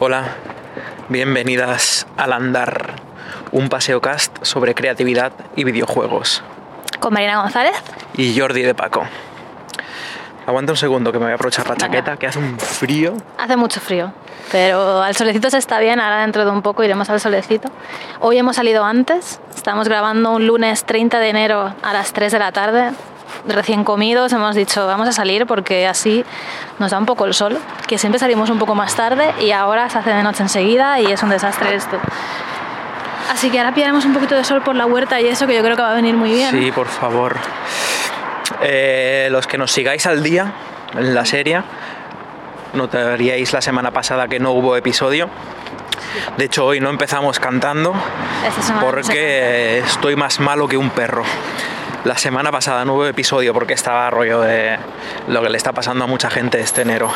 Hola, bienvenidas al Andar, un paseo cast sobre creatividad y videojuegos. Con Marina González. Y Jordi de Paco. Aguanta un segundo que me voy a aprovechar la chaqueta, que hace un frío. Hace mucho frío, pero al solecito se está bien, ahora dentro de un poco iremos al solecito. Hoy hemos salido antes, estamos grabando un lunes 30 de enero a las 3 de la tarde, recién comidos, hemos dicho vamos a salir porque así nos da un poco el sol, que siempre salimos un poco más tarde y ahora se hace de noche enseguida y es un desastre esto. Así que ahora pillaremos un poquito de sol por la huerta y eso que yo creo que va a venir muy bien. Sí, por favor. Eh, los que nos sigáis al día en la serie, notaríais la semana pasada que no hubo episodio. De hecho, hoy no empezamos cantando porque estoy más malo que un perro. La semana pasada no hubo episodio porque estaba rollo de lo que le está pasando a mucha gente este enero.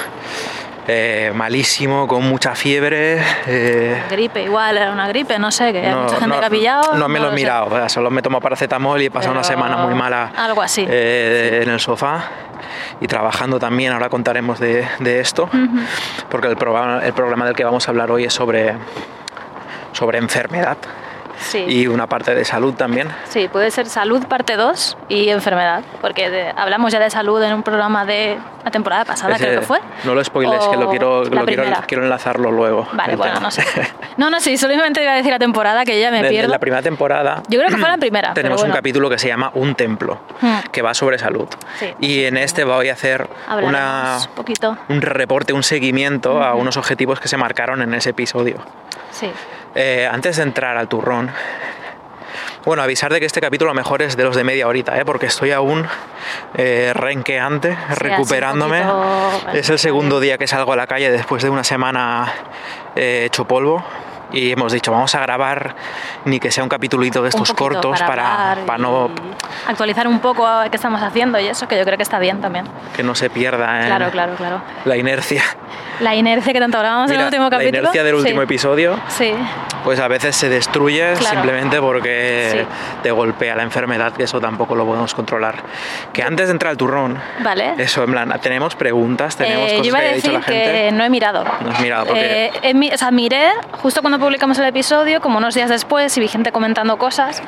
Eh, malísimo, con mucha fiebre. eh, Gripe, igual era una gripe, no sé, que hay mucha gente que ha pillado. no me lo he mirado, solo me tomo paracetamol y he pasado una Pero semana muy mala algo así, eh, en el sofá y trabajando también. Ahora contaremos de, de esto, porque el programa, el programa del que vamos a hablar hoy es sobre, sobre enfermedad Sí. y una parte de salud también. Sí, puede ser salud parte 2 y enfermedad, porque de- hablamos ya de salud en un programa de la temporada pasada, Ese- creo que fue. No lo spoiles, que lo quiero, lo quiero, quiero enlazarlo luego. Vale, bueno, tema. no sé. No, no, sí, solamente iba a decir la temporada que ya me De- pierdo. la primera temporada Yo creo que fue la primera. tenemos un bueno. capítulo que se llama Un templo, Hmm. que va sobre salud. Sí, y en este voy a hacer una, un poquito. un reporte, un seguimiento a unos objetivos que se marcaron en ese episodio. Sí. Eh, antes de entrar al turrón, bueno, avisar de que este capítulo a lo mejor es de los de media horita, ¿eh? porque estoy aún eh, renqueante, un recuperándome. poquito- Es el segundo día que salgo a la calle después de una semana eh, hecho polvo. Y hemos dicho, vamos a grabar ni que sea un capitulito de estos cortos para, para y no, Actualizar un poco qué estamos haciendo y eso, que yo creo que está bien también. que no se pierda en Claro, claro, claro. la inercia. La inercia que tanto hablábamos en Mira, el último la capítulo. inercia del Sí. último episodio Sí. pues a veces se destruye Claro. simplemente porque Sí. te golpea la enfermedad, que eso tampoco lo podemos controlar. Que antes de entrar al turrón, Vale. eso, en plan, tenemos preguntas, tenemos Eh, cosas yo iba a que haya dicho decir la que gente. no he mirado. No has mirado, porque- Eh, o sea, miré justo cuando publicamos el episodio, como unos días después, y vi gente comentando cosas,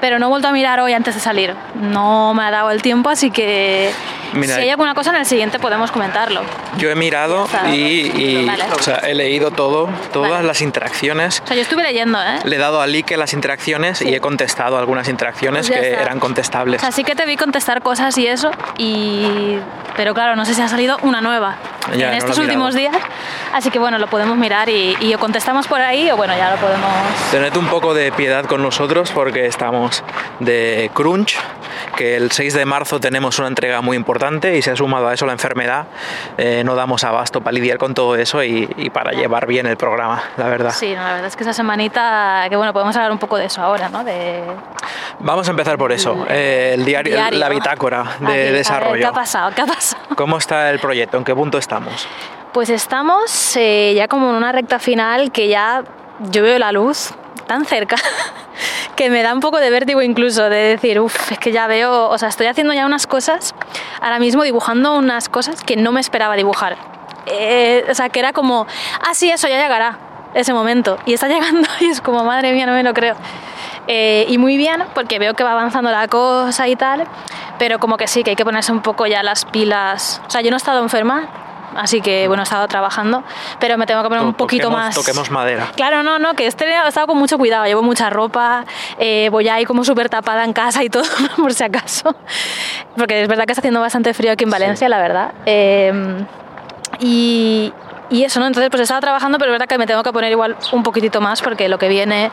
pero no he vuelto a mirar hoy antes de salir. No me ha dado el tiempo, así que Mira, si hay alguna cosa en el siguiente podemos comentarlo. Yo he mirado Ya y, y, Vale. o sea, he leído todo, todas Vale. las interacciones. O sea, yo estuve leyendo, ¿eh? Le he dado a like las interacciones y he contestado algunas interacciones Pues que está. eran contestables. O sea, sí que te vi contestar cosas y eso, y... pero claro, no sé si ha salido una nueva Ya, en estos últimos días, así que bueno, lo podemos mirar y, y o contestamos por ahí o bueno, ya lo podemos... Tened un poco de piedad con nosotros porque estamos de crunch, que el 6 de marzo tenemos una entrega muy importante y se ha sumado a eso la enfermedad. Eh, no damos abasto para lidiar con todo eso y, y para llevar bien el programa, la verdad. Sí, no, la verdad es que esa semanita, que bueno, podemos hablar un poco de eso ahora, ¿no? De Vamos a empezar por eso, eh, el diario, diario. la bitácora Aquí, de a ver, desarrollo. ¿Qué ha pasado? ¿Qué ha pasado? ¿Cómo está el proyecto? ¿En qué punto estamos? Pues estamos eh, ya como en una recta final que ya yo veo la luz tan cerca que me da un poco de vértigo incluso de decir, uff, es que ya veo, o sea, estoy haciendo ya unas cosas, ahora mismo dibujando unas cosas que no me esperaba dibujar. Eh, o sea, que era como, ah, sí, eso ya llegará, ese momento. Y está llegando y es como, madre mía, no me lo creo. Eh, y muy bien, porque veo que va avanzando la cosa y tal, pero como que sí, que hay que ponerse un poco ya las pilas. O sea, yo no he estado enferma, así que bueno, he estado trabajando, pero me tengo que poner un To- poquito toquemos- más. Toquemos madera. Claro, no, no, que este he estado con mucho cuidado, llevo mucha ropa, eh, voy ahí como súper tapada en casa y todo, por si acaso, porque es verdad que está haciendo bastante frío aquí en Valencia, la verdad. Eh, y, y eso, ¿no? Entonces pues he estado trabajando, pero es verdad que me tengo que poner igual un poquitito más porque lo que viene,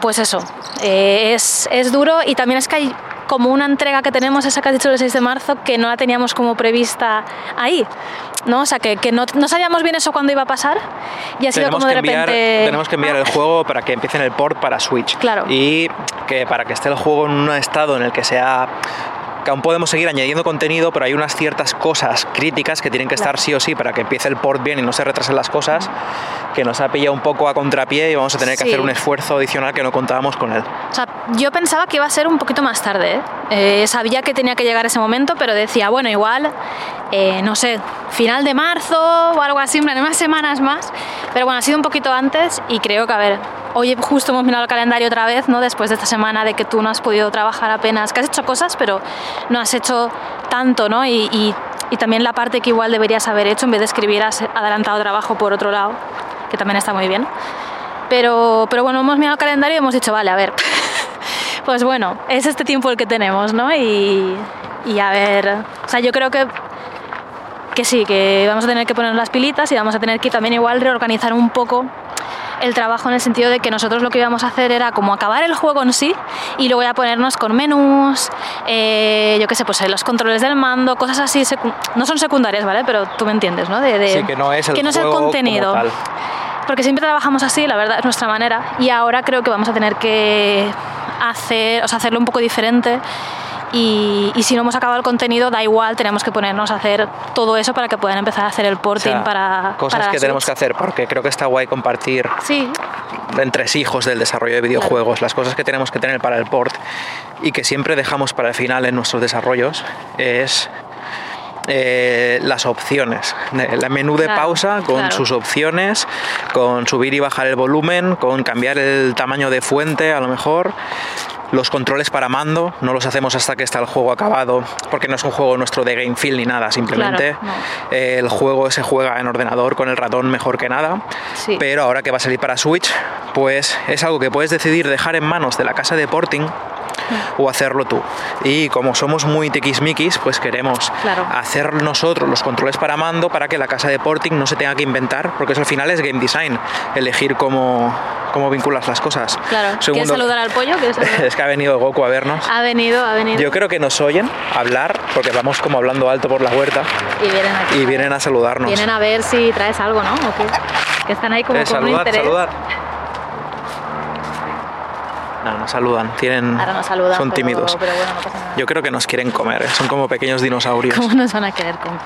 pues eso, eh, es, es duro y también es que hay como una entrega que tenemos, esa que has dicho el 6 de marzo, que no la teníamos como prevista ahí. ¿no? O sea, que, que no, no sabíamos bien eso cuando iba a pasar y ha sido tenemos como de enviar, repente... tenemos que enviar el juego para que empiecen el port para Switch. Claro. Y que para que esté el juego en un estado en el que sea que aún podemos seguir añadiendo contenido, pero hay unas ciertas cosas críticas que tienen que estar sí o sí para que empiece el port bien y no se retrasen las cosas, que nos ha pillado un poco a contrapié y vamos a tener que Sí. hacer un esfuerzo adicional que no contábamos con él. O sea, yo pensaba que iba a ser un poquito más tarde. ¿eh? Eh, sabía que tenía que llegar ese momento, pero decía, bueno, igual, eh, no sé, final de marzo o algo así, en unas semanas más. Pero bueno, ha sido un poquito antes y creo que, a ver, hoy justo hemos mirado el calendario otra vez, ¿no? Después de esta semana de que tú no has podido trabajar apenas, que has hecho cosas, pero no has hecho tanto, ¿no? Y, y- y también la parte que igual deberías haber hecho, en vez de escribir, has adelantado trabajo por otro lado, que también está muy bien. Pero, pero bueno, hemos mirado el calendario y hemos dicho, vale, a ver, pues bueno, es este tiempo el que tenemos, ¿no? Y, y a ver, o sea, yo creo que, que sí, que vamos a tener que poner las pilitas y vamos a tener que también igual reorganizar un poco el trabajo en el sentido de que nosotros lo que íbamos a hacer era como acabar el juego en sí y luego ya ponernos con menús, eh, yo qué sé, pues eh, los controles del mando, cosas así, no son secundarias, ¿vale? Pero tú me entiendes, ¿no? De, de- Sí, que no es el que no es el juego como contenido. tal. Porque siempre trabajamos así, la verdad, es nuestra manera. Y ahora creo que vamos a tener que hacer, o sea, hacerlo un poco diferente. Y, y si no hemos acabado el contenido, da igual, tenemos que ponernos a hacer todo eso para que puedan empezar a hacer el O porting sea, para. cosas para que tenemos que hacer, porque creo que está guay compartir Sí, entre hijos del desarrollo de videojuegos, las cosas que tenemos que tener para el port y que siempre dejamos para el final en nuestros desarrollos es eh, las opciones. El menú de Claro, pausa con claro. sus opciones, con subir y bajar el volumen, con cambiar el tamaño de fuente a lo mejor. Los controles para mando no los hacemos hasta que está el juego acabado, porque no es un juego nuestro de game feel ni nada, simplemente Claro, no. eh, el juego se juega en ordenador con el ratón mejor que nada. Sí. Pero ahora que va a salir para Switch, pues es algo que puedes decidir dejar en manos de la casa de porting o hacerlo tú. Y como somos muy tiquismiquis, pues queremos Claro. hacer nosotros los controles para mando para que la casa de porting no se tenga que inventar, porque eso al final es game design, elegir cómo, cómo vinculas las cosas. claro. ¿Quieres Segundo- saludar al pollo? ¿Quieres saludar? es que ha venido Goku a vernos. ha venido, ha venido. Yo creo que nos oyen hablar, porque vamos como hablando alto por la huerta Y vienen aquí. y vienen a saludarnos. Vienen a ver si traes algo, ¿no? ¿O qué? Que están ahí como Eh, con un saludar, interés. saludar. No, no saludan, tienen, Ahora nos saludan. son pero- tímidos. Pero bueno, no pasa nada. Yo creo que nos quieren comer, ¿eh? son como pequeños dinosaurios. ¿Cómo nos van a querer comer?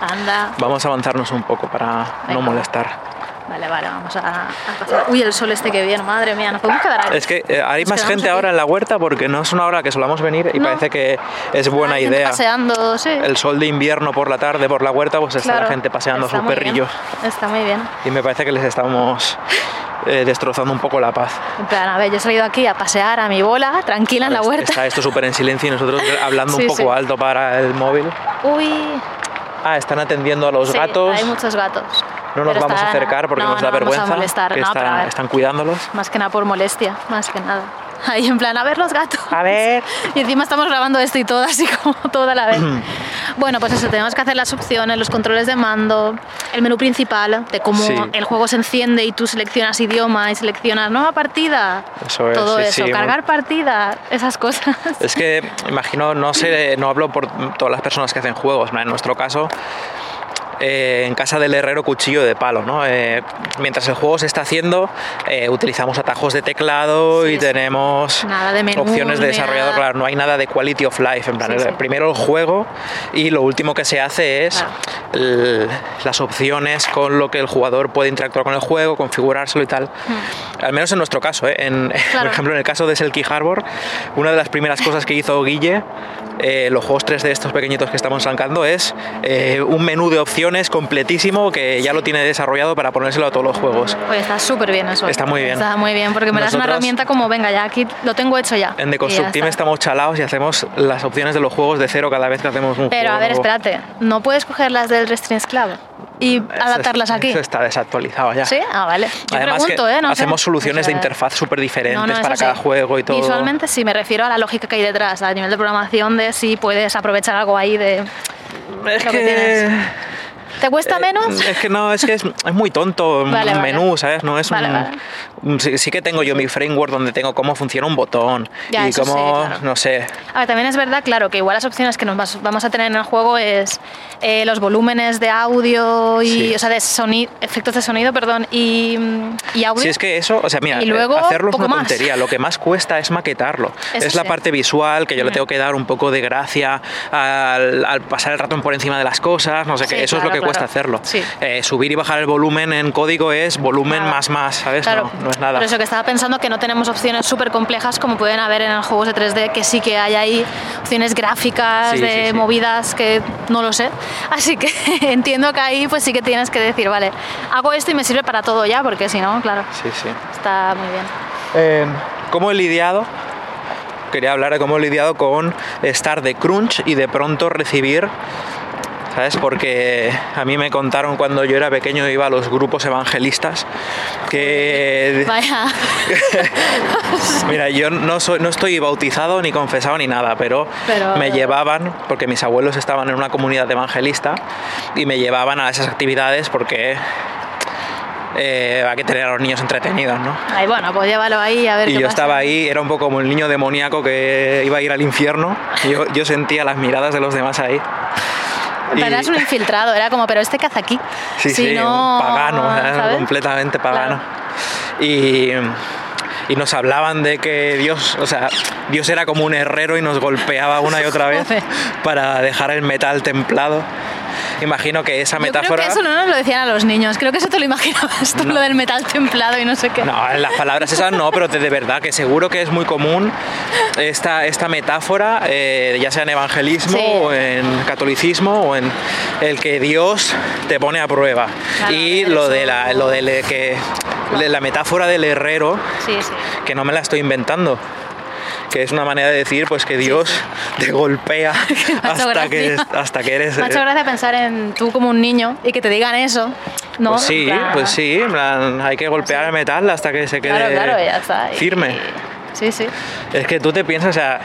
Anda. Vamos a avanzarnos un poco para no molestar. Vale, vale, vamos a, a pasar. Uy, el sol este que bien, madre mía, nos podemos quedar. Es que eh, hay Nos más gente aquí. ahora en la huerta porque no es una hora que solamos venir y No. parece que es buena idea. paseando, sí. El sol de invierno por la tarde por la huerta, pues está la gente paseando a sus bien, perrillos. Está muy bien. Y me parece que les estamos eh, destrozando un poco la paz. En plan, a ver, yo he salido aquí a pasear a mi bola, tranquila en la huerta. Está esto súper en silencio y nosotros hablando Sí, un poco sí. alto para el móvil. Uy, Ah, están atendiendo a los sí, gatos. hay muchos gatos. No nos vamos a acercar porque no, nos da no vamos vergüenza. a molestar, que no, están cuidándolos. Más que nada por molestia, más que nada. Ahí en plan, a ver los gatos. A ver. Y encima estamos grabando esto y todo así como toda la vez. bueno, pues eso, tenemos que hacer las opciones, los controles de mando, el menú principal, de cómo Sí. el juego se enciende y tú seleccionas idioma y seleccionas nueva partida. Eso es, Todo sí, eso, sí, muy- cargar partida, esas cosas. Es que imagino, no sé, no hablo por todas las personas que hacen juegos, ¿no? en nuestro caso, eh, en casa del herrero cuchillo de palo, ¿no? Eh, mientras el juego se está haciendo, eh, utilizamos atajos de teclado Sí, y tenemos de menús, opciones de desarrollador, nada. claro, no hay nada de quality of life, en plan, Sí, el- sí. primero el juego y lo último que se hace es Claro. el- las opciones con lo que el jugador puede interactuar con el juego, configurárselo y tal. Al menos en nuestro caso, ¿eh? En- por Claro. ejemplo, en el caso de Selkie Harbor, una de las primeras cosas que hizo Guille, eh, los juegos 3 de estos pequeñitos que estamos sacando, es eh, un menú de opciones completísimo que ya lo tiene desarrollado para ponérselo a todos los juegos. Oye, está súper bien eso. Está muy bien. Está muy bien, porque me das una Nosotros- herramienta como, venga, ya aquí lo tengo hecho ya. En The Construct Team estamos chalados y hacemos las opciones de los juegos de cero cada vez que hacemos un Pero juego. a ver, nuevo. espérate, ¿no puedes coger las del Restraints Club y Eso adaptarlas aquí? Eso está desactualizado ya. ¿Sí? Ah, vale. Yo Además pregunto, que ¿eh? No sé. hacemos soluciones O sea, de interfaz súper diferentes no, no, para eso cada sí. juego y todo. Visualmente sí, me refiero a la lógica que hay detrás, a nivel de programación de si puedes aprovechar algo ahí de... Es lo que que, tienes. ¿Te cuesta Eh, menos? Es que no, es que es, es muy tonto un Vale, menú, ¿sabes? No es Vale, un, sí, sí que tengo yo mi framework donde tengo cómo funciona un botón Ya, y eso sí, cómo, claro. no sé, A ver, también es verdad, claro, que igual las opciones que nos vamos a tener en el juego es eh, los volúmenes de audio y, Sí. o sea, de sonido, efectos de sonido, perdón, y, mm, y audio. Si es que eso, o sea, mira, Y luego, eh, hacerlo es una más. tontería. Lo que más cuesta es maquetarlo. Eso es la sí. parte visual que yo le Mm. tengo que dar un poco de gracia al, al pasar el ratón por encima de las cosas, no sé Sí, qué. Eso es claro, lo que cuesta hacerlo. Sí. Eh, subir y bajar el volumen en código es volumen Nada. más más, ¿sabes? Claro, no, no es nada. Por eso que estaba pensando que no tenemos opciones súper complejas como pueden haber en los juegos de 3D, que sí que hay ahí opciones gráficas, Sí, de sí, sí. movidas que no lo sé. Así que entiendo que ahí pues sí que tienes que decir, vale, hago esto y me sirve para todo ya, porque si no, claro, Sí, sí. está muy bien. Eh, ¿Cómo he lidiado? Quería hablar de cómo he lidiado con estar de crunch y de pronto recibir, ¿sabes? Porque a mí me contaron cuando yo era pequeño iba a los grupos evangelistas que... Vaya. Mira, yo no, soy, no estoy bautizado ni confesado ni nada, pero, Pero- me llevaban, porque mis abuelos estaban en una comunidad evangelista, y me llevaban a esas actividades porque eh, hay que tener a los niños entretenidos, ¿no? Ay, bueno, pues llévalo ahí a ver Y qué yo pasa. estaba ahí, era un poco como el niño demoníaco que iba a ir al infierno. Yo, yo sentía las miradas de los demás ahí. Y- eras un infiltrado, era como, pero este caza aquí. Sí, Si sí, no, pagano, ¿sabes? ¿sabes? completamente pagano. Y, y nos hablaban de que Dios, o sea, Dios era como un herrero y nos golpeaba una y otra vez para dejar el metal templado. Imagino que esa Yo creo metáfora... que eso no nos lo decían a los niños, creo que eso te lo imaginabas tú, No. lo del metal templado y no sé qué. No, en las palabras esas no, pero de, verdad que seguro que es muy común esta, esta metáfora, eh, ya sea en evangelismo Sí. o en catolicismo o en el que Dios te pone a prueba. Claro, y eso- lo de la, lo de le- que la metáfora del herrero, Sí, sí. que no me la estoy inventando. Que es una manera de decir pues que Dios te golpea hasta que, hasta que eres. Me ha hecho gracia pensar en tú como un niño y que te digan eso, ¿no? Pues sí, plan, pues sí, en plan, hay que golpear el metal hasta que se quede Claro, claro, ya está. Y- firme. Sí, sí. Es que tú te piensas, o sea,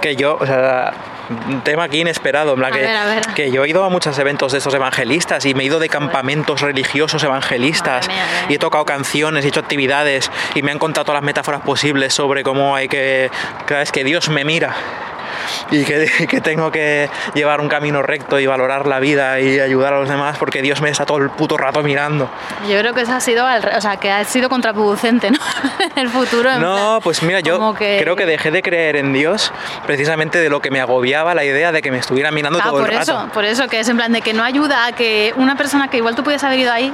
que yo, o sea, un tema aquí inesperado, en plan A que, ver, ver. que yo he ido a muchos eventos de estos evangelistas y me he ido de campamentos religiosos evangelistas mía, y he tocado canciones, he hecho actividades y me han contado todas las metáforas posibles sobre cómo hay que, cada vez que Dios me mira y que, que tengo que llevar un camino recto y valorar la vida y ayudar a los demás porque Dios me está todo el puto rato mirando. Yo creo que eso ha sido, o sea, que ha sido contraproducente, ¿no? en el futuro. en No, plan, pues mira, yo que- creo que dejé de creer en Dios precisamente de lo que me agobiaba la idea de que me estuviera mirando Ah, todo por el rato. por eso, que es en plan de que no ayuda a que una persona que igual tú pudieras haber ido ahí,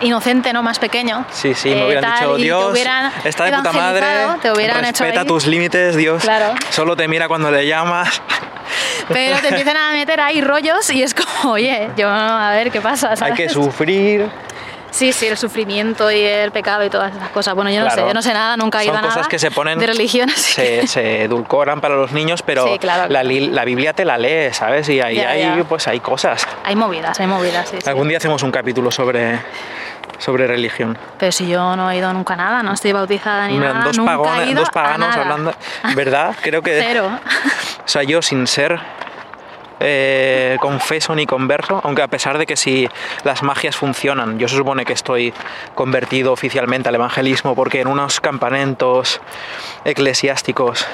inocente, ¿no? Más pequeño. Sí, sí, me eh, hubieran tal, dicho, Dios, está de puta madre, te hubieran respeta tus límites, Dios, Claro. solo te mira cuando le llamas. Pero te empiezan a meter ahí rollos y es como, oye, yo a ver qué pasa, Hay que sufrir. Sí, sí, el sufrimiento y el pecado y todas esas cosas. Bueno, yo no Claro. sé, yo no sé nada, nunca he Son ido a cosas nada que se ponen, de religión, se, se edulcoran para los niños, pero Sí, claro, La, la Biblia te la lees, ¿sabes? Y ahí Ya, hay, ya. pues hay cosas. Hay movidas, hay movidas, sí, sí. Algún día hacemos un capítulo sobre, sobre religión. Pero si yo no he ido nunca a nada, no estoy bautizada ni Mira, nada, dos, nunca he ido dos a paganos nada. hablando. ¿Verdad? Creo que. Cero. O sea, yo sin ser eh, confeso ni converso, aunque a pesar de que si las magias funcionan, yo se supone que estoy convertido oficialmente al evangelismo porque en unos campamentos eclesiásticos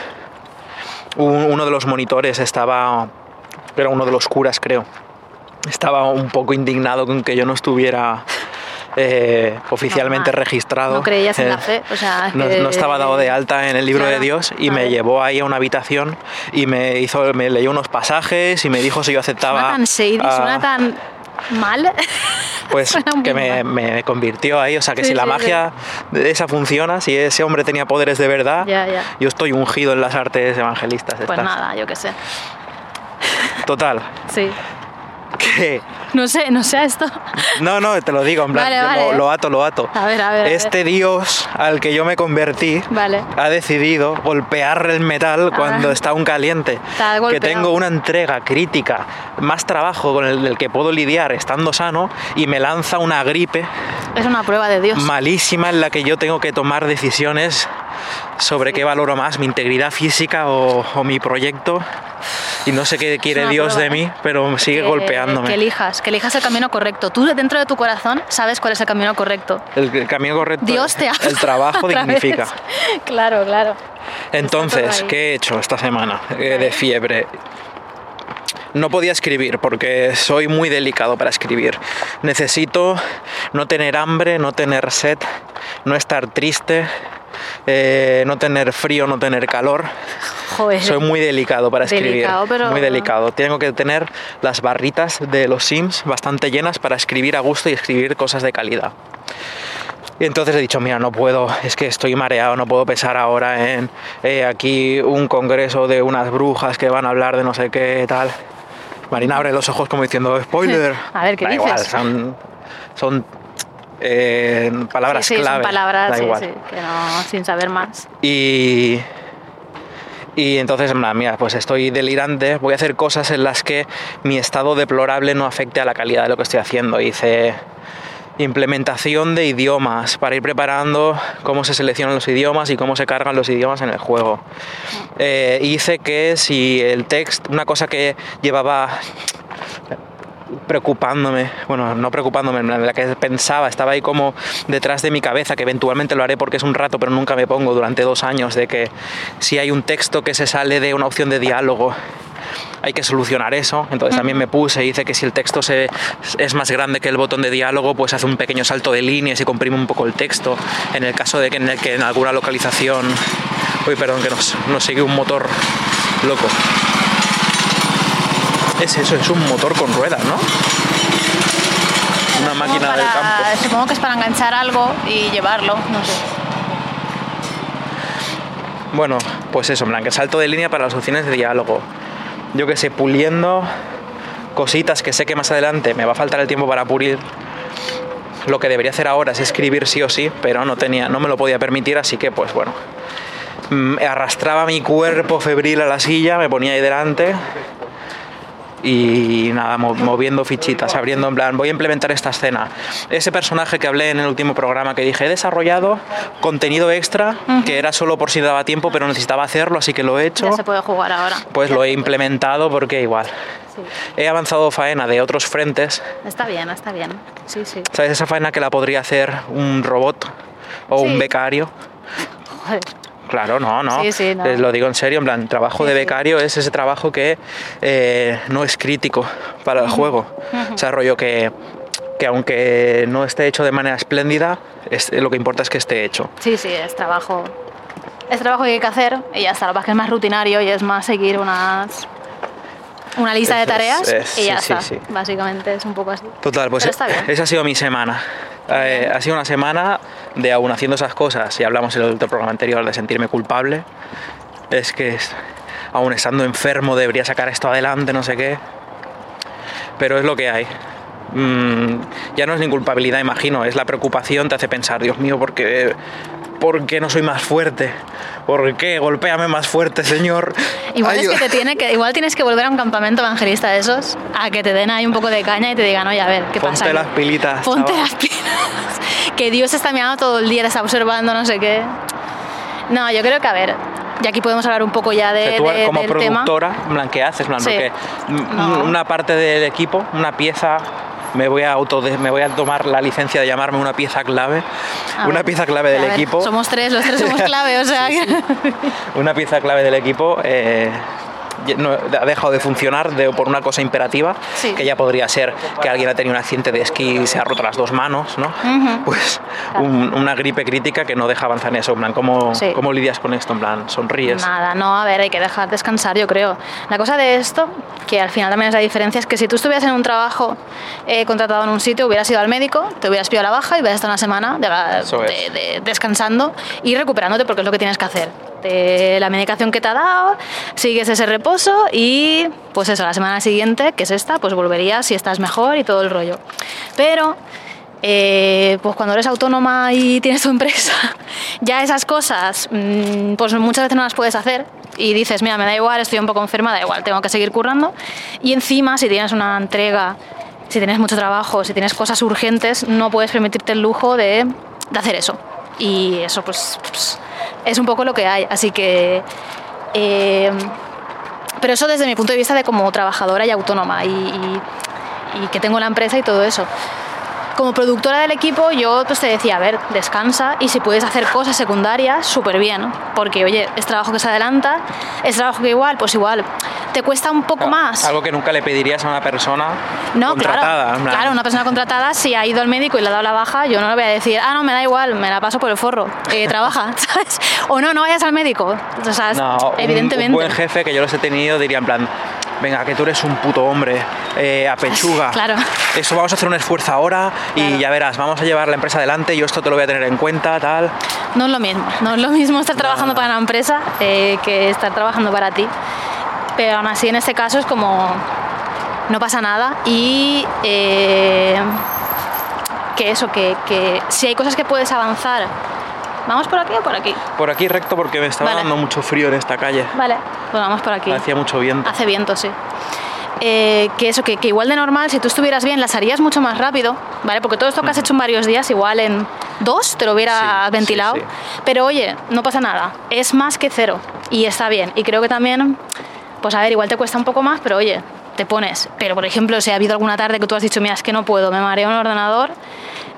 un- uno de los monitores estaba, era uno de los curas creo, estaba un poco indignado con que yo no estuviera eh, oficialmente Normal. registrado. No creías en Eh, la fe, o sea, no, que- no estaba dado de alta en el libro de Dios y me llevó ahí a una habitación y me hizo, me leyó unos pasajes y me dijo si yo aceptaba. Suena tan shady, a- suena tan mal. Pues que me, convirtió ahí, o sea que Sí, si la sí, magia de esa funciona, si ese hombre tenía poderes de verdad, yo estoy ungido en las artes evangelistas. Pues estas. nada, yo qué sé. Total, Sí. Que No sé, no sé esto. no, no, te lo digo, en plan, Vale, yo vale. Lo, lo ato, lo ato. A ver, a ver, a ver. Este Dios al que yo me convertí Vale. ha decidido golpear el metal cuando está aún caliente. Te ha Que tengo una entrega crítica, más trabajo con el, que puedo lidiar estando sano y me lanza una gripe Es una prueba de Dios. malísima en la que yo tengo que tomar decisiones sobre qué valoro más, mi integridad física o, o mi proyecto. Y no sé qué quiere Dios prueba, de mí, pero sigue Que- golpeándome. Que elijas, que elijas el camino correcto. Tú dentro de tu corazón sabes cuál es el camino correcto. El, el camino correcto. Dios te habla. El trabajo dignifica. Claro, claro. Entonces. ¿qué he hecho esta semana eh, de fiebre? No podía escribir porque soy muy delicado para escribir. Necesito no tener hambre, no tener sed, no estar triste, eh, no tener frío, no tener calor. Joder. Soy muy delicado para escribir. Delicado, pero- Muy delicado. Tengo que tener las barritas de los Sims bastante llenas para escribir a gusto y escribir cosas de calidad. Y entonces he dicho, mira, no puedo, es que estoy mareado, no puedo pensar ahora en eh, aquí un congreso de unas brujas que van a hablar de no sé qué tal. Marina abre los ojos como diciendo, spoiler. A ver, ¿qué da dices? Igual, son, son eh, palabras sí, sí, clave. son palabras da sí, igual. sí, que no, sin saber más. Y, y entonces, mira, pues estoy delirante, voy a hacer cosas en las que mi estado deplorable no afecte a la calidad de lo que estoy haciendo. Hice implementación de idiomas para ir preparando cómo se seleccionan los idiomas y cómo se cargan los idiomas en el juego. Eh, hice que si el texto, una cosa que llevaba preocupándome, bueno, no preocupándome, en la que pensaba, estaba ahí como detrás de mi cabeza, que eventualmente lo haré porque es un rato, pero nunca me pongo durante dos años, de que si hay un texto que se sale de una opción de diálogo, hay que solucionar eso. Entonces también me puse, hice que si el texto se, es más grande que el botón de diálogo, pues hace un pequeño salto de líneas y comprime un poco el texto. En el caso de que en, el que en alguna localización, uy, perdón, que nos, nos sigue un motor loco. Es eso, es un motor con ruedas, ¿no? Una máquina del para- campo. Supongo que es para enganchar algo y llevarlo, no sé. Bueno, pues eso, en plan, que salto de línea para las opciones de diálogo. Yo que sé, puliendo cositas que sé que más adelante me va a faltar el tiempo para pulir. Lo que debería hacer ahora es escribir sí o sí, pero no tenía, no me lo podía permitir, así que pues bueno. Mm, Arrastraba mi cuerpo febril a la silla, me ponía ahí delante y nada, mo- moviendo fichitas, abriendo en plan, voy a implementar esta escena. Ese personaje que hablé en el último programa que dije, he desarrollado contenido extra que era solo por si daba tiempo, pero necesitaba hacerlo, así que lo he hecho. Ya se puede jugar ahora. Pues lo he implementado porque igual. Sí. He avanzado faena de otros frentes. Está bien, está bien. Sí, sí. ¿Sabes esa faena que la podría hacer un robot o Sí. un becario? Joder. Claro, no, no. Sí, sí, no. Eh, Lo digo en serio, en plan, trabajo Sí, de sí. becario es ese trabajo que eh, no es crítico para el juego. O sea, rollo que, que aunque no esté hecho de manera espléndida, es- lo que importa es que esté hecho. Sí, sí, es trabajo. Es trabajo que hay que hacer y ya está. Lo que es más rutinario y es más seguir unas. Una lista de Es- tareas es- y ya sí, sí, está. sí. Básicamente es un poco así. Total, pues Pero está bien. esa ha sido mi semana. Eh, ha sido una semana de aún haciendo esas cosas, y hablamos en el otro programa anterior de sentirme culpable. Es que aún estando enfermo debería sacar esto adelante, no sé qué. Pero es lo que hay. Mm, ya no es ni culpabilidad, imagino, es la preocupación, te hace pensar, Dios mío, ¿por qué, por qué no soy más fuerte? ¿Por qué? Golpéame más fuerte, Señor. Igual es que te tiene que, igual tienes que volver a un campamento evangelista de esos, a que te den ahí un poco de caña y te digan, oye, a ver, ¿qué Ponte pasa? aquí?". las pilitas. Ponte chaval. las pilas. que Dios está mirando todo el día, te está observando, no sé qué. No, yo creo que, a ver, y aquí podemos hablar un poco ya O sea, de, tú de- como del tema. productora, plan, ¿qué haces? Sí. porque No. una parte del equipo, una pieza, me voy a auto me voy a tomar la licencia de llamarme una pieza clave, A una ver, pieza clave del ver, equipo, Somos tres, los tres somos clave, o sea que- una pieza clave del equipo. eh, no- ha dejado de funcionar de- por una cosa imperativa, Sí. que ya podría ser que alguien ha tenido un accidente de esquí y se ha roto las dos manos, ¿no? Pues un- una gripe crítica que no deja avanzar en eso. En plan, ¿cómo, Sí. ¿cómo lidias con esto? En plan, sonríes. Nada, no, a ver, hay que dejar descansar, yo creo. La cosa de esto, que al final también es la diferencia, es que si tú estuvieras en un trabajo eh, contratado en un sitio, hubieras ido al médico, te hubieras pillado la baja y hubieras estado una semana de, la- Eso es. de- de- descansando y recuperándote, porque es lo que tienes que hacer. La medicación que te ha dado, sigues ese reposo y pues eso, la semana siguiente, que es esta, pues volverías si estás mejor y todo el rollo. Pero eh, pues cuando eres autónoma y tienes tu empresa, ya esas cosas, mm, pues muchas veces no las puedes hacer y dices, mira, me da igual, estoy un poco enferma, da igual, tengo que seguir currando. Y encima, si tienes una entrega, si tienes mucho trabajo, si tienes cosas urgentes, no puedes permitirte el lujo de, de hacer eso. Y eso, pues, pues, es un poco lo que hay. Así que... eh, pero eso desde mi punto de vista de como trabajadora y autónoma y, y- que tengo la empresa y todo eso. Como productora del equipo, yo pues te decía, a ver, descansa y si puedes hacer cosas secundarias, súper bien, porque oye, es trabajo que se adelanta, es trabajo que igual, pues igual, te cuesta un poco más. Algo que nunca le pedirías a una persona No, contratada. claro, una persona contratada, si ha ido al médico y le ha dado la baja, yo no le voy a decir, ah, no, me da igual, me la paso por el forro, eh, trabaja, ¿sabes? O no, no vayas al médico. O sea, No, evidentemente. Un, buen jefe que yo los he tenido diría en plan, venga, que tú eres un puto hombre, eh, a pechuga. Claro. Eso vamos a hacer un esfuerzo ahora y Claro. ya verás, vamos a llevar la empresa adelante, yo esto te lo voy a tener en cuenta, tal. No es lo mismo, no es lo mismo estar trabajando para una empresa eh, que estar trabajando para ti. Pero aún así en este caso es como no pasa nada y eh, que eso, que, que si hay cosas que puedes avanzar, ¿vamos por aquí o por aquí? Por aquí recto porque me estaba Vale. dando mucho frío en esta calle. Vale, pues vamos por aquí. Hacía mucho viento. Hace viento, sí. Eh, que eso, que, que igual de normal, si tú estuvieras bien, las harías mucho más rápido, ¿vale? Porque todo esto que has hecho en varios días, igual en dos te lo hubiera Sí, ventilado. sí, sí. Pero oye, no pasa nada, es más que cero y está bien. Y creo que también, pues a ver, igual te cuesta un poco más, pero oye, te pones. Pero por ejemplo, si ha habido alguna tarde que tú has dicho, mira, es que no puedo, me mareo en el ordenador,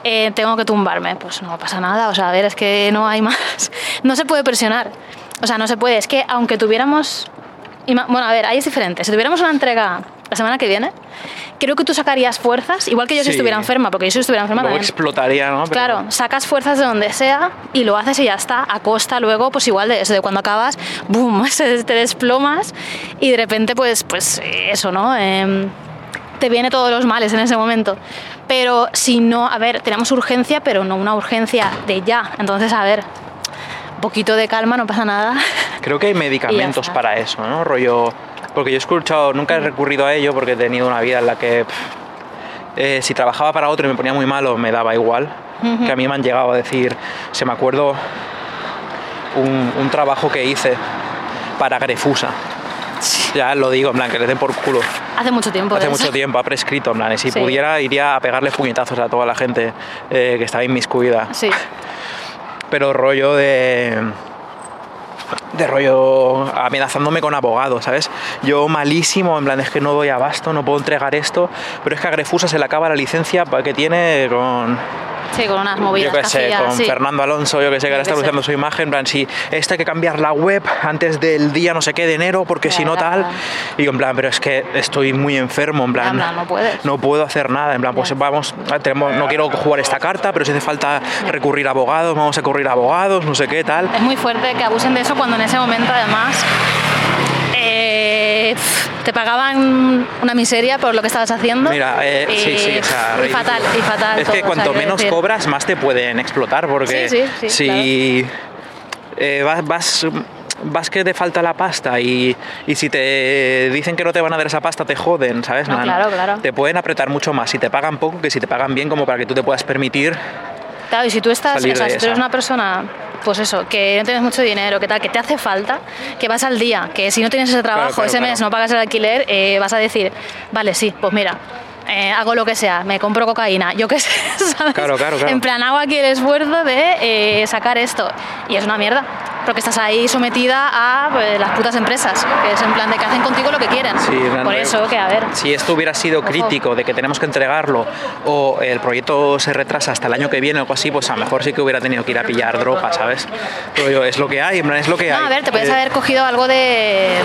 eh, tengo que tumbarme, pues no pasa nada, o sea, a ver, es que no hay más. No se puede presionar. O sea, no se puede, es que aunque tuviéramos Bueno, a ver, ahí es diferente. Si tuviéramos una entrega la semana que viene, creo que tú sacarías fuerzas, igual que yo si Sí. estuviera enferma, porque yo si estuviera enferma Luego también. explotaría, ¿no? Pero- Claro, sacas fuerzas de donde sea y lo haces y ya está. A costa luego, pues igual de eso, de cuando acabas, boom, te desplomas y de repente, pues, pues eh, eso, ¿no? Em, te viene todos los males en ese momento. Pero si no, a ver, tenemos urgencia, pero no una urgencia de ya. Entonces, a ver, un poquito de calma, no pasa nada. Creo que hay medicamentos para eso, ¿no? Rollo. Porque yo he escuchado, nunca he recurrido a ello porque he tenido una vida en la que pff, eh, si trabajaba para otro y me ponía muy malo, me daba igual. Que a mí me han llegado a decir, se me acuerdo un, un trabajo que hice para Grefusa. Ya lo digo, en plan, que le den por culo. Hace mucho tiempo. Hace de mucho tiempo, ha prescrito, en plan, y si Sí. pudiera iría a pegarle puñetazos a toda la gente eh, que estaba inmiscuida. Sí. pero rollo de de rollo amenazándome con abogado, ¿sabes? Yo malísimo, en plan, es que no doy abasto, no puedo entregar esto, pero es que a Grefusa se le acaba la licencia que tiene con, Sí, con unas movidas. yo qué sé, con sí. Fernando Alonso, yo que sé, que ahora está sé. usando su imagen, en plan, si esta hay que cambiar la web antes del día no sé qué de enero, porque si no Claro. tal, y yo en plan, pero es que estoy muy enfermo, en plan, no puedes. no puedo hacer nada, en plan, pues Ya. vamos, tenemos, no quiero jugar esta carta, pero si hace falta recurrir a abogados, vamos a recurrir a abogados, no sé qué, tal. Es muy fuerte que abusen de eso cuando en ese momento además eh, te pagaban una miseria por lo que estabas haciendo. Mira, eh, sí, sí, o sea, y fatal, y fatal. Es que todo, o sea, cuanto menos decir, cobras, más te pueden explotar, porque Sí, sí, sí, si eh, vas, vas, vas que te falta la pasta y, y si te dicen que no te van a dar esa pasta, te joden, ¿sabes? No, claro, claro. Te pueden apretar mucho más si te pagan poco que si te pagan bien, como para que tú te puedas permitir. Claro, y si tú estás, o sea, si tú eres una persona, pues eso, que no tienes mucho dinero, que tal, que te hace falta, que vas al día, que si no tienes ese trabajo, claro, ese mes no pagas el alquiler, eh, vas a decir, vale, sí, pues mira. Eh, hago lo que sea, me compro cocaína, yo qué sé, ¿sabes? Claro, claro, claro. En plan, hago aquí el esfuerzo de eh, sacar esto. Y es una mierda, porque estás ahí sometida a pues, las putas empresas, que es en plan de que hacen contigo lo que quieren. Sí, Por eso, que a ver. Si esto hubiera sido Ojo. crítico de que tenemos que entregarlo o el proyecto se retrasa hasta el año que viene o algo así, pues a lo mejor sí que hubiera tenido que ir a pillar droga, ¿sabes? Pero yo, es lo que hay, en plan, es lo que hay. A ver, te puedes Eh, haber cogido algo de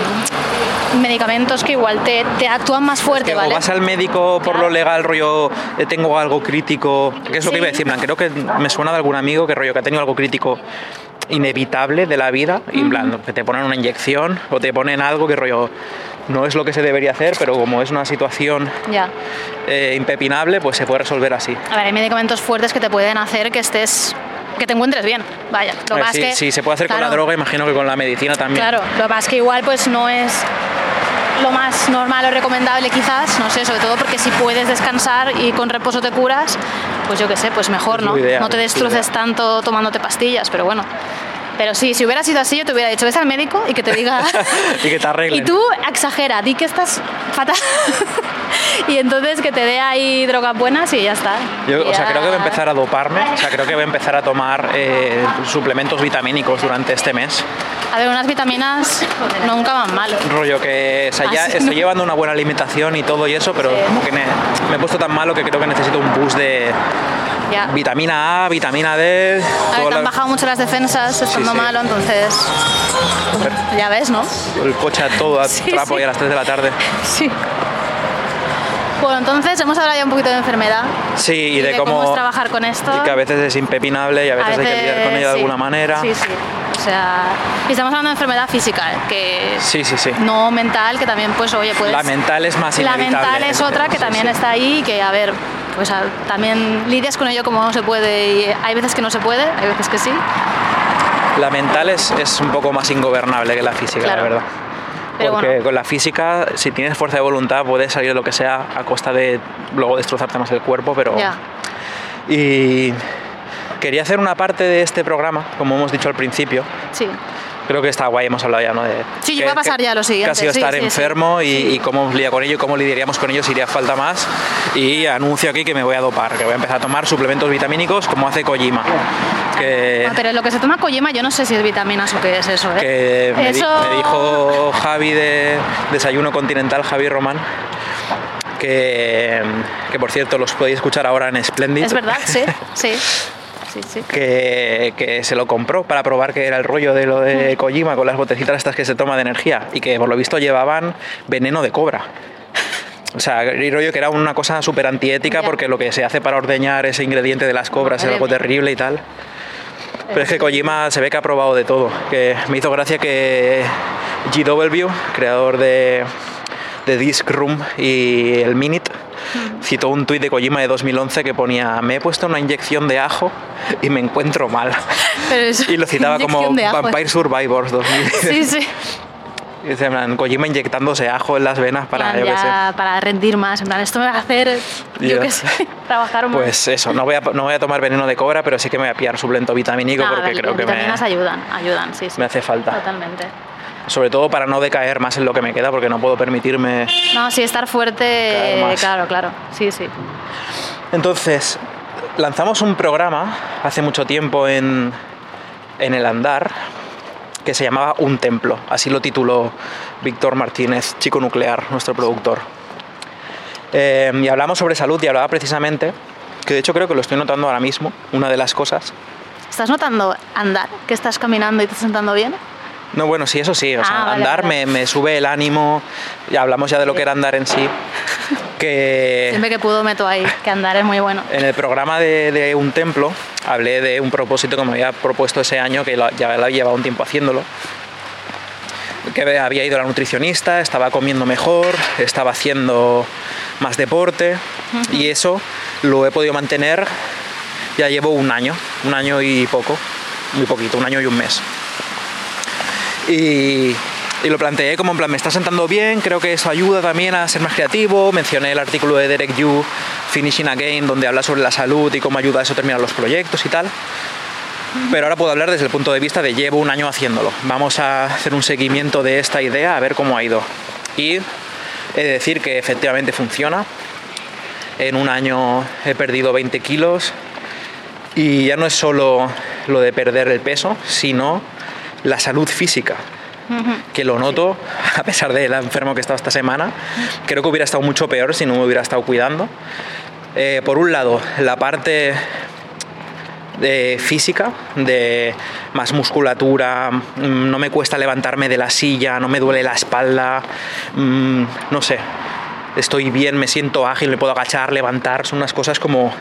medicamentos que igual te, te actúan más fuerte, que ¿vale? o vas al médico por lo legal, rollo, eh, tengo algo crítico, que es lo que iba a decir, creo que me suena de algún amigo que rollo que ha tenido algo crítico inevitable de la vida, y en plan, que te ponen una inyección o te ponen algo que rollo no es lo que se debería hacer, pero como es una situación Ya. eh, impepinable, pues se puede resolver así. A ver, hay medicamentos fuertes que te pueden hacer que estés que te encuentres bien. Vaya, lo ver, más si, que se puede hacer con la claro, droga, imagino que con la medicina también. Claro, lo más que igual pues no es lo más normal o recomendable quizás, no sé, sobre todo porque si puedes descansar y con reposo te curas, pues yo qué sé, pues mejor, ¿no? no te destroces ideal. tanto tomándote pastillas, pero bueno. Pero sí, si hubiera sido así, yo te hubiera dicho, ves al médico y que te diga... Y que te arreglen. Y tú exagera, di que estás fatal. y entonces que te dé ahí drogas buenas y ya está. Yo, Y o sea, ya- creo que voy a empezar a doparme, o sea, creo que voy a empezar a tomar eh, suplementos vitamínicos durante este mes. A ver, unas vitaminas nunca van mal. Rollo que, o sea, ya Ah, estoy ¿no? llevando una buena alimentación y todo y eso, pero Sí. como que me, me he puesto tan malo que creo que necesito un boost de Ya. vitamina A, vitamina D. A ver, te han la- bajado mucho las defensas sí. Malo, entonces ya ves, ¿no? el coche a todo a Sí, trapo y a las 3 de la tarde. Sí. Bueno, entonces hemos hablado ya un poquito de enfermedad Sí, y, y de, de cómo, cómo es trabajar con esto. y que a veces es impepinable y a veces, hay que lidiar con ella de alguna manera. Sí, sí. O sea, y estamos hablando de enfermedad física, que Sí, sí, sí. no mental, que también, pues, oye, pues. La mental es más La inevitable. mental es otra que también está ahí y que, a ver, pues a- también lidias con ello como se puede y hay veces que no se puede, hay veces que sí. La mental es, es un poco más ingobernable que la física, Claro. la verdad. Pero Porque bueno. con la física, si tienes fuerza de voluntad, puedes salir de lo que sea a costa de luego destrozarte más el cuerpo, pero... Ya. Y quería hacer una parte de este programa, como hemos dicho al principio. Sí. Creo que está guay, hemos hablado ya, ¿no? De Sí, que- iba a pasar que- ya lo siguiente, Que ha sido sí, estar sí, sí. enfermo y, y cómo lidia con ello, cómo lidiaríamos con ello si iría falta más. Y anuncio aquí que me voy a dopar, que voy a empezar a tomar suplementos vitamínicos como hace Kojima. Que, Ah, pero lo que se toma Kojima, yo no sé si es vitaminas o qué es eso, ¿eh? que me, di- Eso- me dijo Javi de Desayuno Continental, Javi Román, que, que por cierto los podéis escuchar ahora en Splendid. Es verdad, sí, sí. Sí, sí. que, que se lo compró para probar que era el rollo de lo Mm. de Kojima con las botecitas estas que se toma de energía y que por lo visto llevaban veneno de cobra. O sea, el rollo que era una cosa súper antiética Ya. porque lo que se hace para ordeñar ese ingrediente de las cobras es Madre algo terrible y tal. Pero es que Kojima se ve que ha probado de todo. Que me hizo gracia que GW, creador de, de Disc Room y el Minute, citó un tuit de Kojima de 2011 que ponía: Me he puesto una inyección de ajo y me encuentro mal. Pero es Y lo citaba como ¿eh? Vampire Survivors 2000. Sí, sí. En Kojima inyectándose ajo en las venas para, yo ya para rendir más. En plan, esto me va a hacer, yo qué sé, trabajar más. Pues eso, no voy, a, no voy a tomar veneno de cobra, pero sí que me voy a pillar suplemento vitamínico Nada, porque las creo que me, vitaminas ayudan, ayudan, sí, sí. me hace falta. Totalmente. Sobre todo para no decaer más en lo que me queda, porque no puedo permitirme. No, sí, estar fuerte, claro, claro. Sí, sí. Entonces, lanzamos un programa hace mucho tiempo en, en el andar que se llamaba Un Templo. Así lo tituló Víctor Martínez, chico nuclear, nuestro productor. Eh, y hablamos sobre salud y hablaba precisamente, que de hecho creo que lo estoy notando ahora mismo, una de las cosas. ¿Estás notando andar? ¿Que estás caminando y te estás sentando bien? No, bueno, sí, eso sí, o sea, Ah, vale, andar vale. Me, me sube el ánimo, y hablamos ya de lo que era andar en sí, que... Siempre que puedo meto ahí, que andar es muy bueno. En el programa de, de Un Templo hablé de un propósito que me había propuesto ese año, que ya lo llevaba un tiempo haciéndolo. Que había ido a la nutricionista, estaba comiendo mejor, estaba haciendo más deporte y eso lo he podido mantener, ya llevo un año, un año y poco, muy poquito, un año y un mes. Y, lo planteé como en plan, me está sentando bien, creo que eso ayuda también a ser más creativo. Mencioné el artículo de Derek Yu, Finishing Again, donde habla sobre la salud y cómo ayuda eso a terminar los proyectos y tal. Pero ahora puedo hablar desde el punto de vista de llevo un año haciéndolo. Vamos a hacer un seguimiento de esta idea, a ver cómo ha ido. Y he de decir que efectivamente funciona. En un año he perdido 20 kilos y ya no es solo lo de perder el peso, sino la salud física, que lo noto, a pesar de la enfermo que he estado esta semana. Creo que hubiera estado mucho peor si no me hubiera estado cuidando. Eh, por un lado, la parte de física, de más musculatura, mm, no me cuesta levantarme de la silla, no me duele la espalda, mm, no sé, estoy bien, me siento ágil, me puedo agachar, levantar, son unas cosas como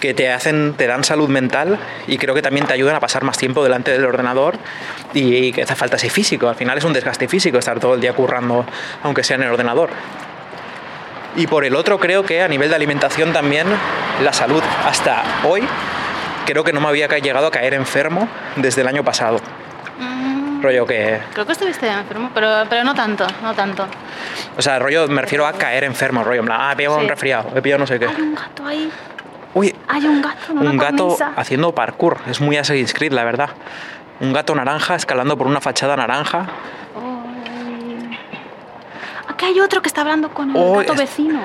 que te hacen, te dan salud mental y creo que también te ayudan a pasar más tiempo delante del ordenador y que hace falta ese físico. Al final es un desgaste físico estar todo el día currando, aunque sea en el ordenador. Y por el otro creo que a nivel de alimentación también la salud hasta hoy creo que no me había llegado a caer enfermo desde el año pasado. Rollo que, Creo que estuviste enfermo, pero, pero no tanto, no tanto. o sea, rollo me refiero a caer enfermo, rollo en plan, ah, he pillado un resfriado, he pillado no sé qué. Hay un gato ahí, Uy, hay un gato una un gato haciendo parkour, es muy Assassin's Creed, la verdad. Un gato naranja escalando por una fachada naranja. Aquí hay otro que está hablando con el Oh, gato es- vecino.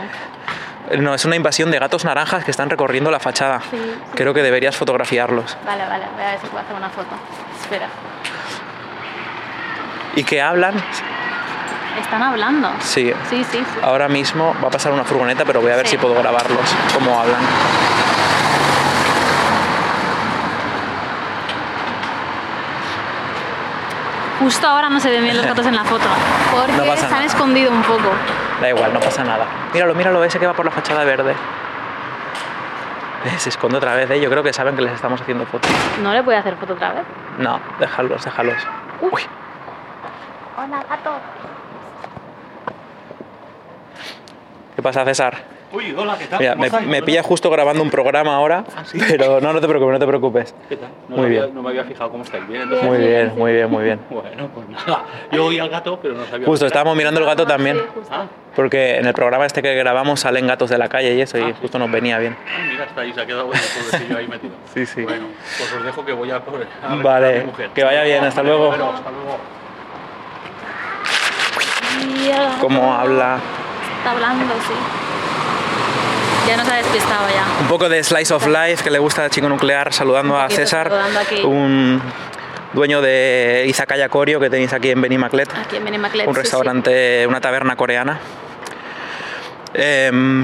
No, es una invasión de gatos naranjas que están recorriendo la fachada. Sí, sí. Creo que deberías fotografiarlos. Vale, vale, voy a ver si puedo hacer una foto. Espera. ¿Y que hablan? ¿Están hablando? Sí. Sí, sí, sí. Ahora mismo va a pasar una furgoneta, pero voy a ver si puedo grabarlos, cómo hablan. Justo ahora no se ven bien los gatos en la foto. Porque No se han nada. escondido un poco. Da igual, no pasa nada. Míralo, míralo, ese que va por la fachada verde. Eh, Se esconde otra vez, ¿eh? Yo creo que saben que les estamos haciendo fotos. ¿No le a hacer foto otra vez? No, déjalos, déjalos. Uy, Hola, gato. ¿qué pasa, César? Uy, hola, ¿qué tal? Mira, ¿Cómo me, me pilla justo grabando un programa ahora, pero no, no te preocupes, no te preocupes. ¿Qué tal? No Muy me había- bien. No me había fijado cómo estáis. ¿Bien? entonces? Muy bien, muy bien, muy bien. Bueno, pues nada. Yo oí al gato, pero no sabía. Justo, estábamos mirando el gato también, Sí. Ah, porque en el programa este que grabamos salen gatos de la calle y eso, y Ah, sí. justo nos venía bien. ah, mira, está ahí, se ha quedado el pobrecillo ahí metido. Sí, sí. Bueno, pues os dejo que voy a por a recoger a Vale, mi mujer. que vaya bien, hasta luego. Bueno, hasta luego. Y Cómo habla. Está hablando, sí. Ya nos ha despistado ya. Un poco de Slice of Life que le gusta al chico nuclear, saludando a César, saludando un dueño de Izakaya Koryo que tenéis aquí en Benimaclet, Aquí en Benimaclet. un sí, sí. restaurante, una taberna coreana. Em,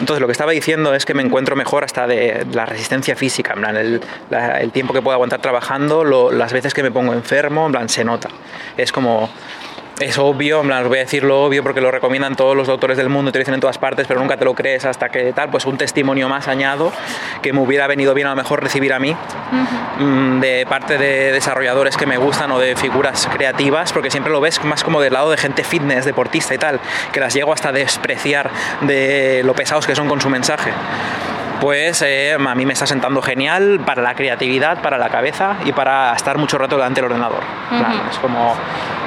entonces lo que estaba diciendo es que me encuentro mejor hasta de la resistencia física, en plan, el, la- el tiempo que puedo aguantar trabajando, lo- las veces que me pongo enfermo, en plan, se nota. Es como, es obvio, en plan, os voy a decir lo obvio porque lo recomiendan todos los doctores del mundo, te lo dicen en todas partes, pero nunca te lo crees hasta que tal, pues un testimonio más añado que me hubiera venido bien a lo mejor recibir a mí mm, de parte de desarrolladores que me gustan o de figuras creativas, porque siempre lo ves más como del lado de gente fitness, deportista y tal, que las llego hasta despreciar de lo pesados que son con su mensaje. Pues eh, a mí me está sentando genial para la creatividad, para la cabeza y para estar mucho rato delante del ordenador. Ujú. Es como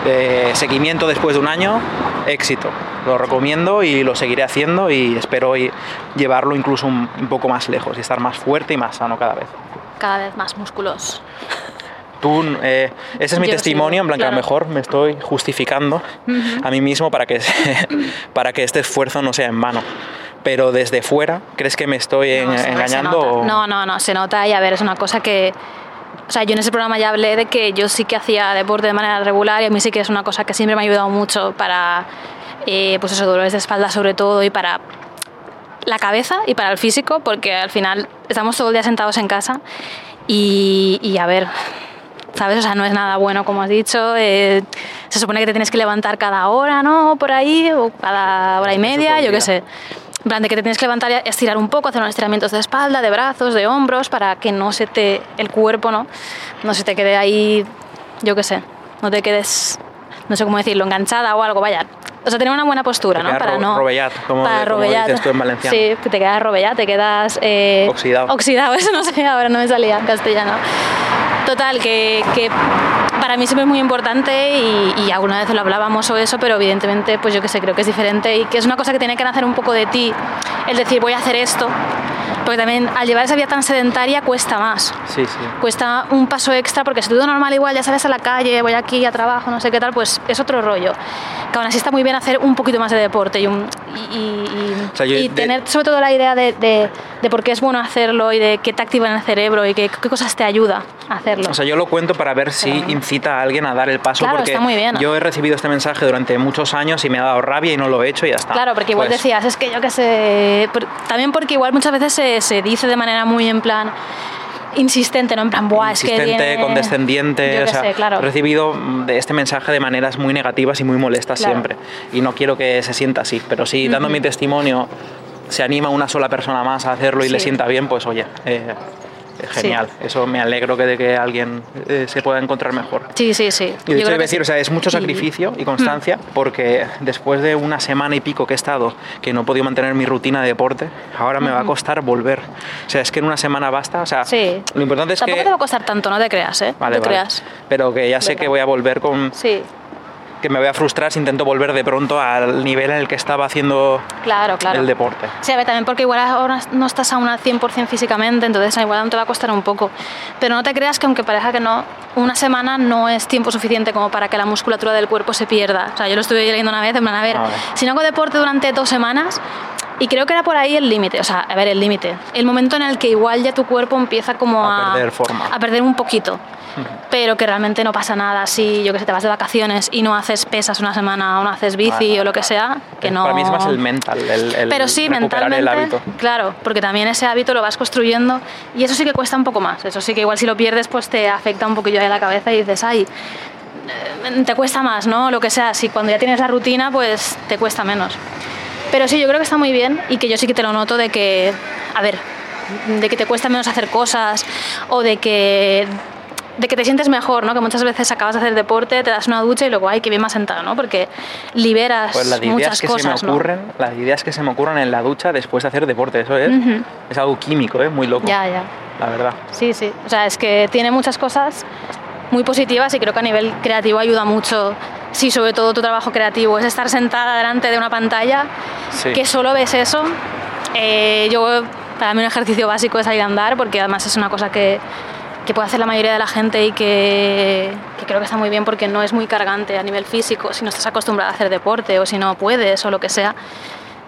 eh, seguimiento después de un año, éxito. Lo recomiendo y lo seguiré haciendo y espero y llevarlo incluso un, un poco más lejos y estar más fuerte y más sano cada vez. Cada vez más músculos. Tú, eh, ese es mi Yo testimonio, sí, en plan que a lo claro. mejor me estoy justificando a mí mismo para que, para que este esfuerzo no sea en vano. Pero desde fuera, ¿crees que me estoy en- No, se engañando? No, no, no, se nota y a ver, es una cosa que... O sea, yo en ese programa ya hablé de que yo sí que hacía deporte de manera regular y a mí sí que es una cosa que siempre me ha ayudado mucho para, eh, pues eso, dolores de espalda sobre todo y para la cabeza y para el físico, porque al final estamos todo el día sentados en casa y, y a ver, ¿sabes? O sea, no es nada bueno, como has dicho. eh, se supone que te tienes que levantar cada hora, ¿no? Por ahí, o cada hora y media, yo qué sé. En plan, de que te tienes que levantar estirar un poco, hacer unos estiramientos de espalda, de brazos, de hombros, para que no se te. el cuerpo, ¿no? No se te quede ahí, yo qué sé, no te quedes, no sé cómo decirlo, enganchada o algo, vaya. O sea, tener una buena postura, Te ¿no? Para ro- no. rovellat, como- para como rovellat. dices tú en valenciano. Sí, que te quedas rovellat, te quedas. eh, Oxidado. Oxidado, eso no sé, ahora no me salía en castellano. Total, que, para mí siempre es muy importante y, y alguna vez lo hablábamos o eso, pero evidentemente, pues yo que sé, creo que es diferente y que es una cosa que tiene que nacer un poco de ti, el decir voy a hacer esto, porque también al llevar esa vida tan sedentaria cuesta más. Sí, sí. Cuesta un paso extra porque si tú normal igual ya sales a la calle, voy aquí a trabajo, no sé qué tal, pues es otro rollo. Que aún así está muy bien hacer un poquito más de deporte y, un- y- y- O sea, y de- tener sobre todo la idea de, de- de por qué es bueno hacerlo y de qué te activa en el cerebro y qué, qué cosas te ayuda a hacerlo. O sea, yo lo cuento para ver si Pero- incita a alguien a dar el paso, Claro, porque está muy bien. yo he recibido este mensaje durante muchos años y me ha dado rabia y no lo he hecho y ya está. Claro, porque igual Pues, decías, es que yo qué sé, también porque igual muchas veces se, se dice de manera muy en plan insistente, ¿no? En plan, buah, es que insistente, tiene... condescendiente, o sea, sé, claro. he recibido este mensaje de maneras muy negativas y muy molestas Claro. siempre. Y no quiero que se sienta así, pero si dando mi testimonio se anima una sola persona más a hacerlo y le Sí. sienta bien, pues oye, eh, es genial. Eso me alegro que de que alguien eh, se pueda encontrar mejor. Sí, sí, sí. Y Yo de hecho, decir, sí. o sea, es mucho sacrificio y constancia porque después de una semana y pico que he estado, que no he podido mantener mi rutina de deporte, ahora me va a costar volver. O sea, es que en una semana basta. O sea, Sí. lo importante es Tampoco que... te va a costar tanto, no te creas, ¿eh? Vale, no te vale. creas. Pero que ya sé Venga. que voy a volver con, Sí. Que me voy a frustrar si intento volver de pronto al nivel en el que estaba haciendo Claro, claro. el deporte. Sí, a ver, también porque igual ahora no estás aún al 100% físicamente, entonces igual aún te va a costar un poco. Pero no te creas que aunque parezca que no, una semana no es tiempo suficiente como para que la musculatura del cuerpo se pierda. O sea, yo lo estuve leyendo una vez, en plan, a ver, Ah, si no hago deporte durante dos semanas, y creo que era por ahí el límite, o sea, a ver, el límite, el momento en el que igual ya tu cuerpo empieza como A a, perder forma. a perder un poquito. Pero que realmente no pasa nada si, yo que sé, te vas de vacaciones y no haces pesas una semana o no haces bici Vale, o lo que sea, que no... Para mí es más el mental, el, el Pero sí, mentalmente, el hábito. claro, porque también ese hábito lo vas construyendo y eso sí que cuesta un poco más. Eso sí que igual si lo pierdes, pues te afecta un poquillo ahí la cabeza y dices, ay, eh, te cuesta más, ¿no? Lo que sea, si cuando ya tienes la rutina, pues te cuesta menos. Pero sí, yo creo que está muy bien y que yo sí que te lo noto de que, a ver, de que te cuesta menos hacer cosas o de que de que te sientes mejor, ¿no? Que muchas veces acabas de hacer deporte, te das una ducha y luego, ay, qué bien me has sentado, ¿no? Porque liberas Pues las ideas muchas que cosas, se me ¿no? ocurren, las ideas que se me ocurren en la ducha después de hacer deporte, eso es, es algo químico, ¿eh? muy loco. Ya, ya. La verdad. Sí, sí. O sea, es que tiene muchas cosas muy positivas y creo que a nivel creativo ayuda mucho. Sí, sobre todo tu trabajo creativo es estar sentada delante de una pantalla Sí. que solo ves eso. Eh, yo, para mí un ejercicio básico es salir a andar porque además es una cosa que, que puede hacer la mayoría de la gente y que, que creo que está muy bien porque no es muy cargante a nivel físico. Si no estás acostumbrada a hacer deporte o si no puedes o lo que sea,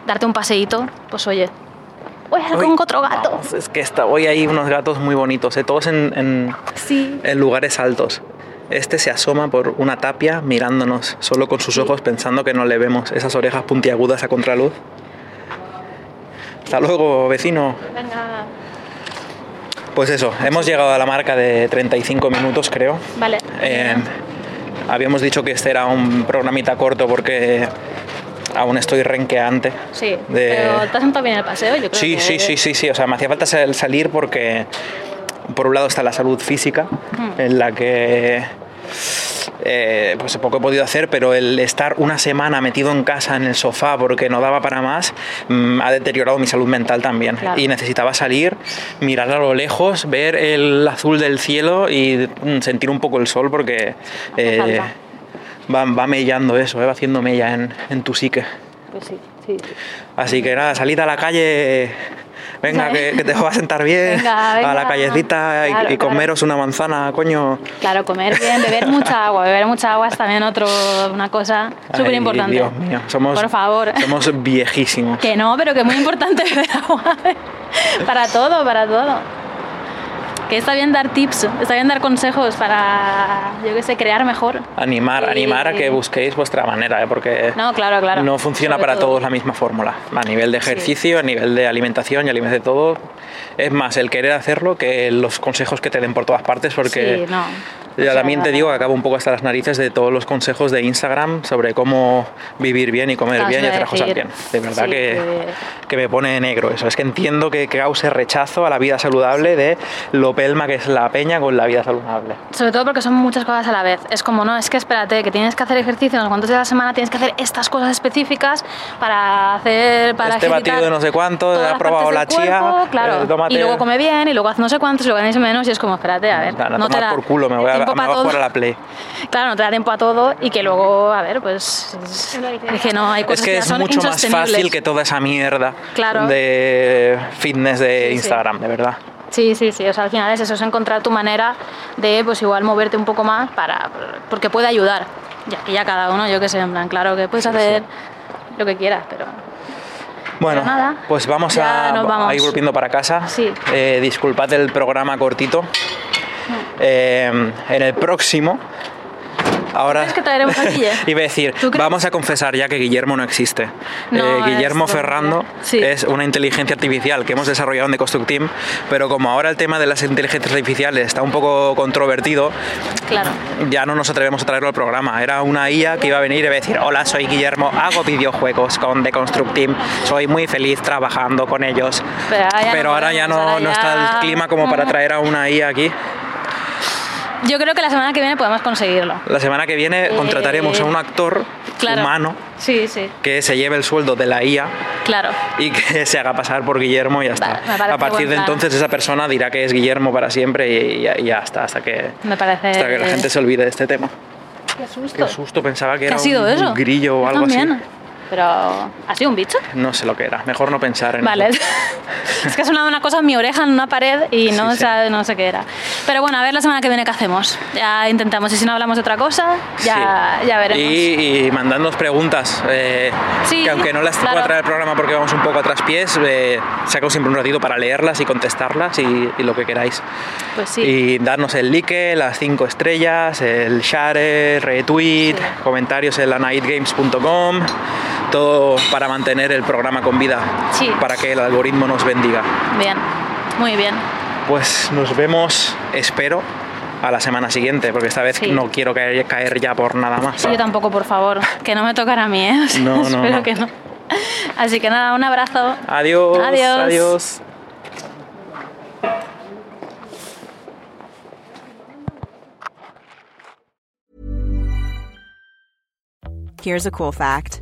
darte un paseíto, pues oye. Uy, Uy, con otro gato. vamos, es que está, hoy hay unos gatos muy bonitos, ¿eh? todos en, en- Sí. en lugares altos. Este se asoma por una tapia mirándonos solo con sus ojos pensando que no le vemos esas orejas puntiagudas a contraluz. Hasta luego, vecino. Venga. Pues eso, hemos llegado a la marca de 35 minutos, creo. Vale. Eh, habíamos dicho que este era un programita corto porque aún estoy renqueante. Sí, de- pero te has sentado bien el paseo, yo creo Sí, que- sí, sí, sí, sí. O sea, me hacía falta sal- salir porque por un lado está la salud física, en la que eh, pues poco he podido hacer, pero el estar una semana metido en casa en el sofá porque no daba para más mm, ha deteriorado mi salud mental también. Claro. Y necesitaba salir, mirar a lo lejos, ver el azul del cielo y mm, sentir un poco el sol porque eh, va, va mellando eso, eh, va haciendo mella en, en tu psique. Pues sí, sí, sí. Así que nada, salid a la calle, venga, que, que te va a sentar bien, Venga, a la callecita y- Claro, y, claro. comeros una manzana, coño. Claro, comer bien, beber mucha agua. Beber mucha agua es también otro, una cosa súper importante. Dios mío, somos, Por favor. somos viejísimos. Que no, pero que es muy importante beber agua. para todo, para todo. Que está bien dar tips, está bien dar consejos para, yo qué sé, crear mejor. Animar, Y- animar a que busquéis vuestra manera, ¿eh? porque No, claro, claro. no funciona para todo. todos la misma fórmula. A nivel de ejercicio, a nivel de alimentación y a nivel de todo. Es más el querer hacerlo que los consejos que te den por todas partes, porque Sí, no. Yo sea, también te digo que acabo un poco hasta las narices de todos los consejos de Instagram sobre cómo vivir bien y comer Ah, bien y hacer a cosas bien. De verdad Sí, que, que- me pone negro eso. Es que entiendo que cause rechazo a la vida saludable de lo pelma que es la peña con la vida saludable. Sobre todo porque son muchas cosas a la vez. Es como, no, es que espérate, que tienes que hacer ejercicio unos cuantos días a la semana, tienes que hacer estas cosas específicas para hacer. Para Este batido de no sé cuánto, todas ha las probado la chía, cuerpo, claro. eh, tómate- Y luego come bien, y luego hace no sé cuántos, y luego ganas menos, y es como, espérate, a ver. Claro, a no te por culo, me voy a, tiempo para todo. jugar a la Play. Claro, no te da tiempo a todo, y que luego, a ver, pues. Es, que no, hay cosas Es que es son mucho más fácil que toda esa mierda Claro. de fitness de Sí, sí. Instagram, de verdad. Sí, sí, sí. O sea, al final es eso, es encontrar tu manera de, pues igual, moverte un poco más para, porque puede ayudar. Y aquí ya cada uno, yo qué sé, en plan, claro que puedes hacer lo que quieras, pero... Bueno, nada, pues vamos a, vamos. a ir volviendo para casa. Sí. Eh, disculpad el programa cortito. Eh, en el próximo. Ahora crees que traeremos a Guille? iba a decir, vamos a confesar ya que Guillermo no existe. No, Eh, Guillermo es- Ferrando sí. es una inteligencia artificial que hemos desarrollado en The Construct Team, pero como ahora el tema de las inteligencias artificiales está un poco controvertido, Claro. ya no nos atrevemos a traerlo al programa. Era una IA que iba a venir y iba a decir, hola, soy Guillermo, hago videojuegos con The Construct Team, soy muy feliz trabajando con ellos. Pero ahora ya no Pero ahora ya no, ahora no está el clima como para traer a una IA aquí. Yo creo que la semana que viene podemos conseguirlo. La semana que viene Eh, contrataremos a un actor Claro. humano Sí, sí, que se lleve el sueldo de la IA claro. y que se haga pasar por Guillermo y ya está. Vale, a partir de entonces esa persona dirá que es Guillermo para siempre y, ya- está, hasta que, Me parece... hasta que la gente se olvide de este tema. Qué susto. Qué susto, pensaba que ¿Qué era ha sido un, eso? un grillo o algo así. Pero, ¿ha sido un bicho? No sé lo que era, mejor no pensar en Vale. eso. es que ha sonado una cosa en mi oreja en una pared y no, Sí, sí. sabe- no sé qué era. Pero bueno, a ver la semana que viene qué hacemos. Ya intentamos. Y si no hablamos de otra cosa, ya, Sí. ya veremos. Y, y mandadnos preguntas, eh, Sí, que aunque no las claro. pueda traer el programa porque vamos un poco a traspiés, eh, saco siempre un ratito para leerlas y contestarlas y, y lo que queráis. Pues sí. Y darnos el like, las 5 estrellas, el share, retweet, Sí. comentarios en lanightgames.com, todo para mantener el programa con vida, Sí. para que el algoritmo nos bendiga. Bien. Muy bien. Pues nos vemos, espero, a la semana siguiente, porque esta vez Sí. no quiero caer, caer ya por nada más. Yo tampoco, por favor. Que no me tocará a mí, ¿eh? O sea, No, no, espero no. que no. Así que nada, un abrazo. Adiós. Adiós. Adiós. Here's a cool fact